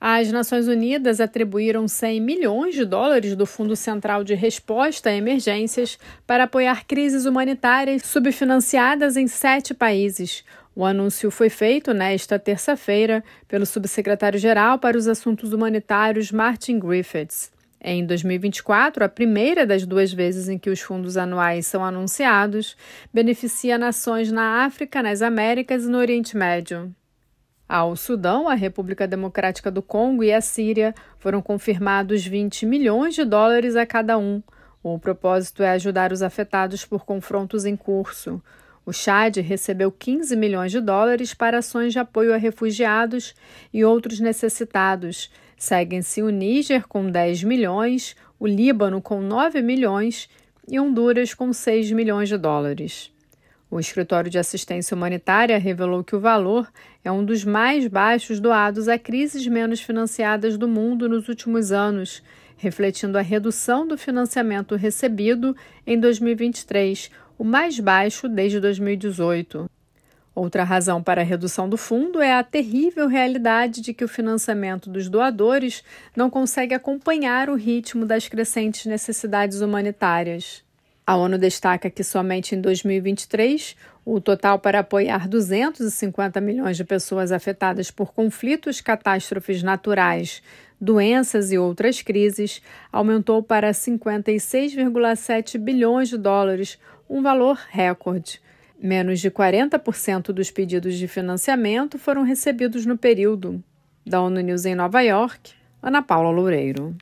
As Nações Unidas atribuíram 100 milhões de dólares do Fundo Central de Resposta a Emergências para apoiar crises humanitárias subfinanciadas em sete países. O anúncio foi feito nesta terça-feira pelo subsecretário-geral para os Assuntos Humanitários Martin Griffiths. Em 2024, a primeira das duas vezes em que os fundos anuais são anunciados, beneficia nações na África, nas Américas e no Oriente Médio. Ao Sudão, a República Democrática do Congo e a Síria foram confirmados 20 milhões de dólares a cada um. O propósito é ajudar os afetados por confrontos em curso. O Chad recebeu 15 milhões de dólares para ações de apoio a refugiados e outros necessitados. Seguem-se o Níger com 10 milhões, o Líbano com 9 milhões e Honduras com 6 milhões de dólares. O Escritório de Assistência Humanitária revelou que o valor é um dos mais baixos doados a crises menos financiadas do mundo nos últimos anos, refletindo a redução do financiamento recebido em 2023, o mais baixo desde 2018. Outra razão para a redução do fundo é a terrível realidade de que o financiamento dos doadores não consegue acompanhar o ritmo das crescentes necessidades humanitárias. A ONU destaca que somente em 2023 o total para apoiar 250 milhões de pessoas afetadas por conflitos, catástrofes naturais, doenças e outras crises aumentou para 56,7 bilhões de dólares, um valor recorde. Menos de 40% dos pedidos de financiamento foram recebidos no período. Da ONU News em Nova York, Ana Paula Loureiro.